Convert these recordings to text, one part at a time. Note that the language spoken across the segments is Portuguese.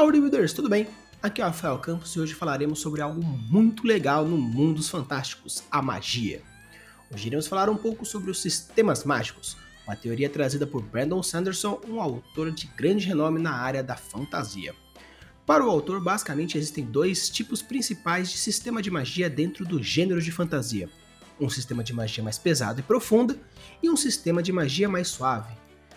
Olá, Worldbuilders, tudo bem? Aqui é o Rafael Campos e hoje falaremos sobre algo muito legal no mundo dos fantásticos, a magia. Hoje iremos falar um pouco sobre os sistemas mágicos, uma teoria trazida por Brandon Sanderson, um autor de grande renome na área da fantasia. Para o autor, basicamente existem dois tipos principais de sistema de magia dentro do gênero de fantasia: um sistema de magia mais pesado e profunda e um sistema de magia mais suave,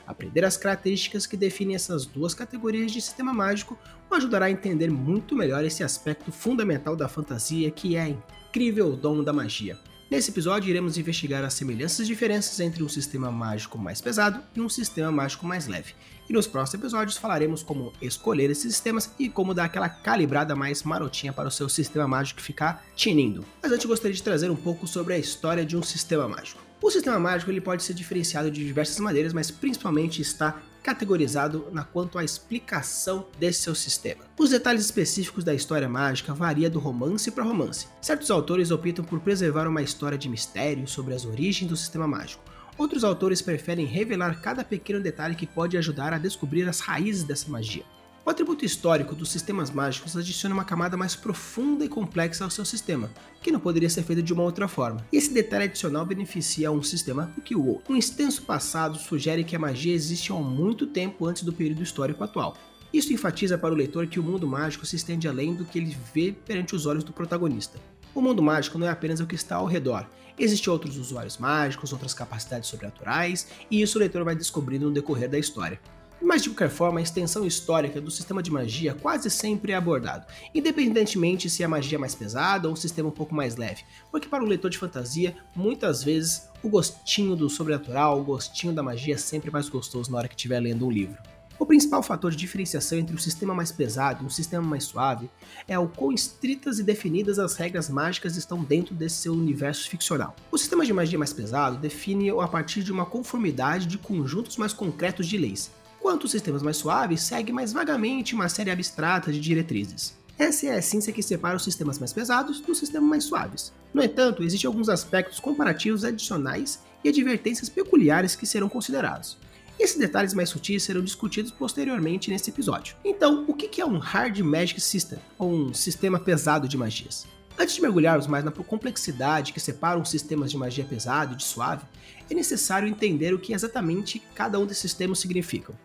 Aprender as características que definem essas duas categorias de sistema mágico o ajudará a entender muito melhor esse aspecto fundamental da fantasia que é a incrível dom da magia. Nesse episódio, iremos investigar as semelhanças e diferenças entre um sistema mágico mais pesado e um sistema mágico mais leve. E nos próximos episódios falaremos como escolher esses sistemas e como dar aquela calibrada mais marotinha para o seu sistema mágico ficar tinindo. Mas antes gostaria de trazer um pouco sobre a história de um sistema mágico. O sistema mágico ele pode ser diferenciado de diversas maneiras, mas principalmente está categorizado na quanto à explicação desse seu sistema. Os detalhes específicos da história mágica variam do romance para romance. Certos autores optam por preservar uma história de mistério sobre as origens do sistema mágico. Outros autores preferem revelar cada pequeno detalhe que pode ajudar a descobrir as raízes dessa magia. O atributo histórico dos sistemas mágicos adiciona uma camada mais profunda e complexa ao seu sistema, que não poderia ser feita de uma outra forma. Esse detalhe adicional beneficia um sistema do que o outro. Um extenso passado sugere que a magia existe há muito tempo antes do período histórico atual. Isso enfatiza para o leitor que o mundo mágico se estende além do que ele vê perante os olhos do protagonista. O mundo mágico não é apenas o que está ao redor. Existem outros usuários mágicos, outras capacidades sobrenaturais, e isso o leitor vai descobrindo no decorrer da história. Mas de qualquer forma, a extensão histórica do sistema de magia quase sempre é abordado, independentemente se a magia é mais pesada ou um sistema um pouco mais leve, porque para o leitor de fantasia, muitas vezes o gostinho do sobrenatural, o gostinho da magia é sempre mais gostoso na hora que estiver lendo um livro. O principal fator de diferenciação entre um sistema mais pesado e um sistema mais suave é o quão estritas e definidas as regras mágicas estão dentro desse seu universo ficcional. O sistema de magia mais pesado define a partir de uma conformidade de conjuntos mais concretos de leis, enquanto os sistemas mais suaves seguem mais vagamente uma série abstrata de diretrizes. Essa é a essência que separa os sistemas mais pesados dos sistemas mais suaves. No entanto, existem alguns aspectos comparativos adicionais e advertências peculiares que serão considerados. Esses detalhes mais sutis serão discutidos posteriormente nesse episódio. Então, o que é um Hard Magic System, ou um sistema pesado de magias? Antes de mergulharmos mais na complexidade que separa os sistemas de magia pesado e de suave, é necessário entender o que exatamente cada um desses termos significam.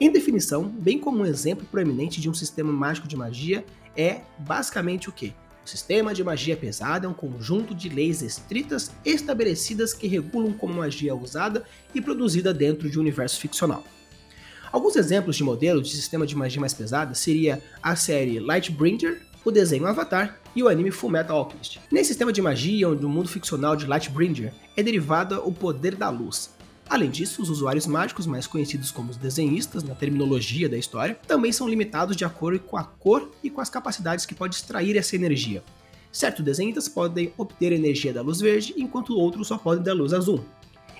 Em definição, bem como um exemplo proeminente de um sistema mágico de magia é basicamente o que? O sistema de magia pesada é um conjunto de leis estritas estabelecidas que regulam como magia é usada e produzida dentro de um universo ficcional. Alguns exemplos de modelos de sistema de magia mais pesada seria a série Lightbringer, o desenho Avatar e o anime Fullmetal Alchemist. Nesse sistema de magia, onde o mundo ficcional de Lightbringer é derivado o poder da luz, Além disso, os usuários mágicos, mais conhecidos como os desenhistas na terminologia da história, também são limitados de acordo com a cor e com as capacidades que pode extrair essa energia. Certos desenhistas podem obter energia da luz verde, enquanto outros só podem da luz azul.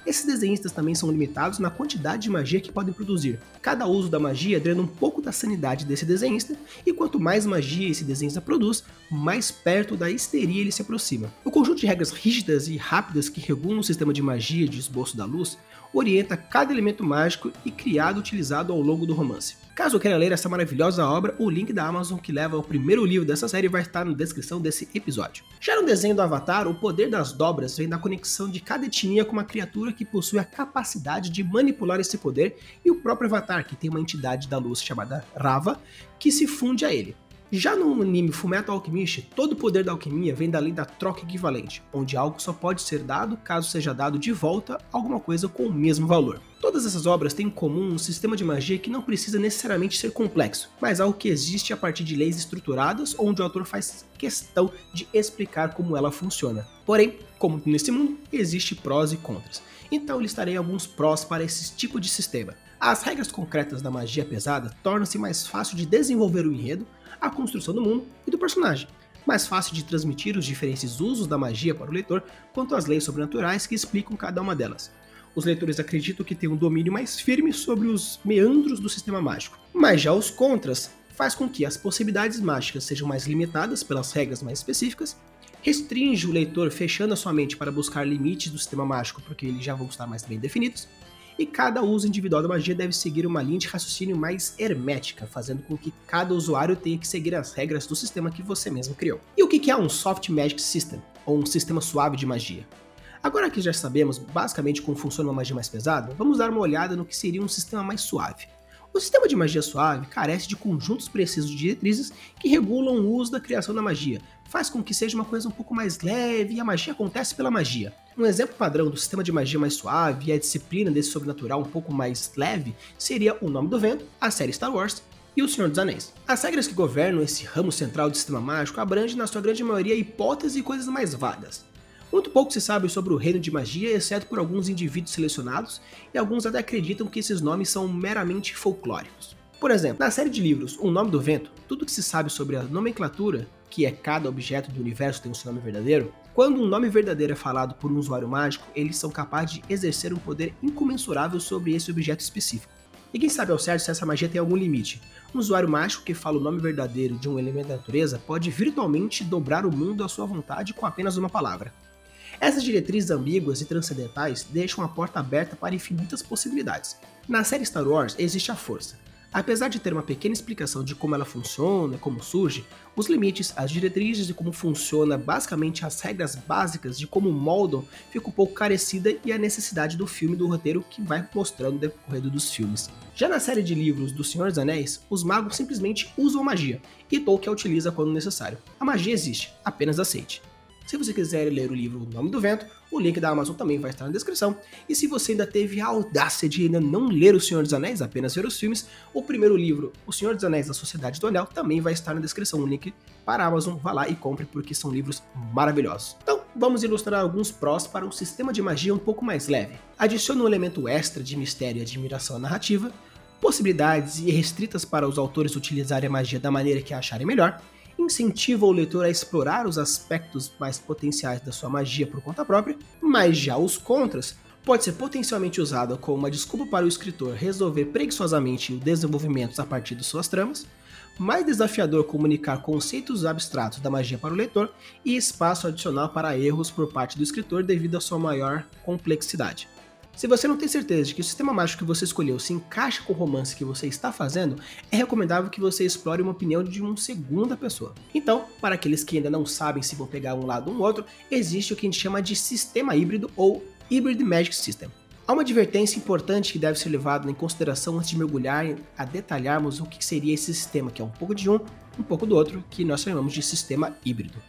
Esses desenhistas também são limitados na quantidade de magia que podem produzir. Cada uso da magia drena um pouco da sanidade desse desenhista, e quanto mais magia esse desenhista produz, mais perto da histeria ele se aproxima. O conjunto de regras rígidas e rápidas que regulam o sistema de magia de esboço da luz orienta cada elemento mágico e criado utilizado ao longo do romance. Caso queira ler essa maravilhosa obra, o link da Amazon que leva ao primeiro livro dessa série vai estar na descrição desse episódio. Já no desenho do Avatar, o poder das dobras vem da conexão de cada etnia com uma criatura que possui a capacidade de manipular esse poder e o próprio Avatar, que tem uma entidade da luz chamada Rava, que se funde a ele. Já no anime Fullmetal Alchemist, todo o poder da alquimia vem da lei da troca equivalente, onde algo só pode ser dado caso seja dado de volta alguma coisa com o mesmo valor. Todas essas obras têm em comum um sistema de magia que não precisa necessariamente ser complexo, mas algo que existe a partir de leis estruturadas onde o autor faz questão de explicar como ela funciona. Porém, como nesse mundo, existe prós e contras. Então listarei alguns prós para esse tipo de sistema. As regras concretas da magia pesada tornam-se mais fácil de desenvolver o enredo, a construção do mundo e do personagem. Mais fácil de transmitir os diferentes usos da magia para o leitor, quanto às leis sobrenaturais que explicam cada uma delas. Os leitores acreditam que têm um domínio mais firme sobre os meandros do sistema mágico. Mas já os contras faz com que as possibilidades mágicas sejam mais limitadas pelas regras mais específicas, restringe o leitor fechando a sua mente para buscar limites do sistema mágico porque eles já vão estar mais bem definidos, e cada uso individual da magia deve seguir uma linha de raciocínio mais hermética, fazendo com que cada usuário tenha que seguir as regras do sistema que você mesmo criou. E o que é um Soft Magic System, ou um sistema suave de magia? Agora que já sabemos basicamente como funciona uma magia mais pesada, vamos dar uma olhada no que seria um sistema mais suave. O sistema de magia suave carece de conjuntos precisos de diretrizes que regulam o uso da criação da magia, faz com que seja uma coisa um pouco mais leve e a magia acontece pela magia. Um exemplo padrão do sistema de magia mais suave e a disciplina desse sobrenatural um pouco mais leve seria O Nome do Vento, a série Star Wars e O Senhor dos Anéis. As regras que governam esse ramo central do sistema mágico abrangem na sua grande maioria hipóteses e coisas mais vagas. Muito pouco se sabe sobre o reino de magia, exceto por alguns indivíduos selecionados, e alguns até acreditam que esses nomes são meramente folclóricos. Por exemplo, na série de livros O Nome do Vento, tudo que se sabe sobre a nomenclatura, que é cada objeto do universo tem o seu nome verdadeiro, quando um nome verdadeiro é falado por um usuário mágico, eles são capazes de exercer um poder incomensurável sobre esse objeto específico. Ninguém sabe ao certo se essa magia tem algum limite. Um usuário mágico que fala o nome verdadeiro de um elemento da natureza pode virtualmente dobrar o mundo à sua vontade com apenas uma palavra. Essas diretrizes ambíguas e transcendentais deixam a porta aberta para infinitas possibilidades. Na série Star Wars existe a força. Apesar de ter uma pequena explicação de como ela funciona, como surge, os limites, as diretrizes de como funciona, basicamente as regras básicas de como moldam, fica um pouco carecida e a necessidade do filme do roteiro que vai mostrando o decorrer dos filmes. Já na série de livros do Senhor dos Anéis, os magos simplesmente usam magia, e Tolkien a utiliza quando necessário. A magia existe, apenas aceite. Se você quiser ler o livro O Nome do Vento, o link da Amazon também vai estar na descrição. E se você ainda teve a audácia de ainda não ler O Senhor dos Anéis, apenas ver os filmes, o primeiro livro, O Senhor dos Anéis da Sociedade do Anel, também vai estar na descrição. O link para a Amazon, vá lá e compre porque são livros maravilhosos. Então, vamos ilustrar alguns prós para um sistema de magia um pouco mais leve. Adicione um elemento extra de mistério e admiração à narrativa, possibilidades irrestritas para os autores utilizarem a magia da maneira que acharem melhor, incentiva o leitor a explorar os aspectos mais potenciais da sua magia por conta própria, mas já os contras pode ser potencialmente usado como uma desculpa para o escritor resolver preguiçosamente o desenvolvimento a partir de suas tramas, mais desafiador comunicar conceitos abstratos da magia para o leitor e espaço adicional para erros por parte do escritor devido à sua maior complexidade. Se você não tem certeza de que o sistema mágico que você escolheu se encaixa com o romance que você está fazendo, é recomendável que você explore uma opinião de uma segunda pessoa. Então, para aqueles que ainda não sabem se vão pegar um lado ou um outro, existe o que a gente chama de sistema híbrido ou Hybrid Magic System. Há uma advertência importante que deve ser levada em consideração antes de mergulhar a detalharmos o que seria esse sistema, que é um pouco de um, um pouco do outro, que nós chamamos de sistema híbrido.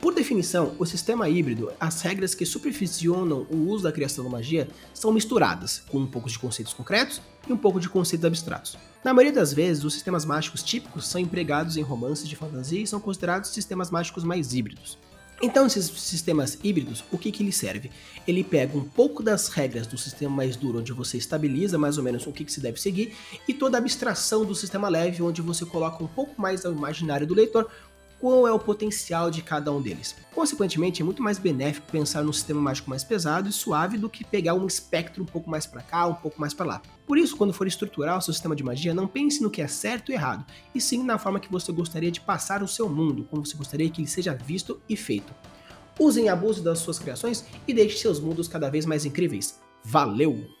Por definição, o sistema híbrido, as regras que supervisionam o uso da criação da magia são misturadas, com um pouco de conceitos concretos e um pouco de conceitos abstratos. Na maioria das vezes, os sistemas mágicos típicos são empregados em romances de fantasia e são considerados sistemas mágicos mais híbridos. Então, esses sistemas híbridos, o que, que ele serve? Ele pega um pouco das regras do sistema mais duro, onde você estabiliza mais ou menos o que, que se deve seguir, e toda a abstração do sistema leve, onde você coloca um pouco mais ao imaginário do leitor qual é o potencial de cada um deles. Consequentemente, é muito mais benéfico pensar num sistema mágico mais pesado e suave do que pegar um espectro um pouco mais para cá, um pouco mais para lá. Por isso, quando for estruturar o seu sistema de magia, não pense no que é certo e errado, e sim na forma que você gostaria de passar o seu mundo, como você gostaria que ele seja visto e feito. Usem abuso das suas criações e deixe seus mundos cada vez mais incríveis. Valeu!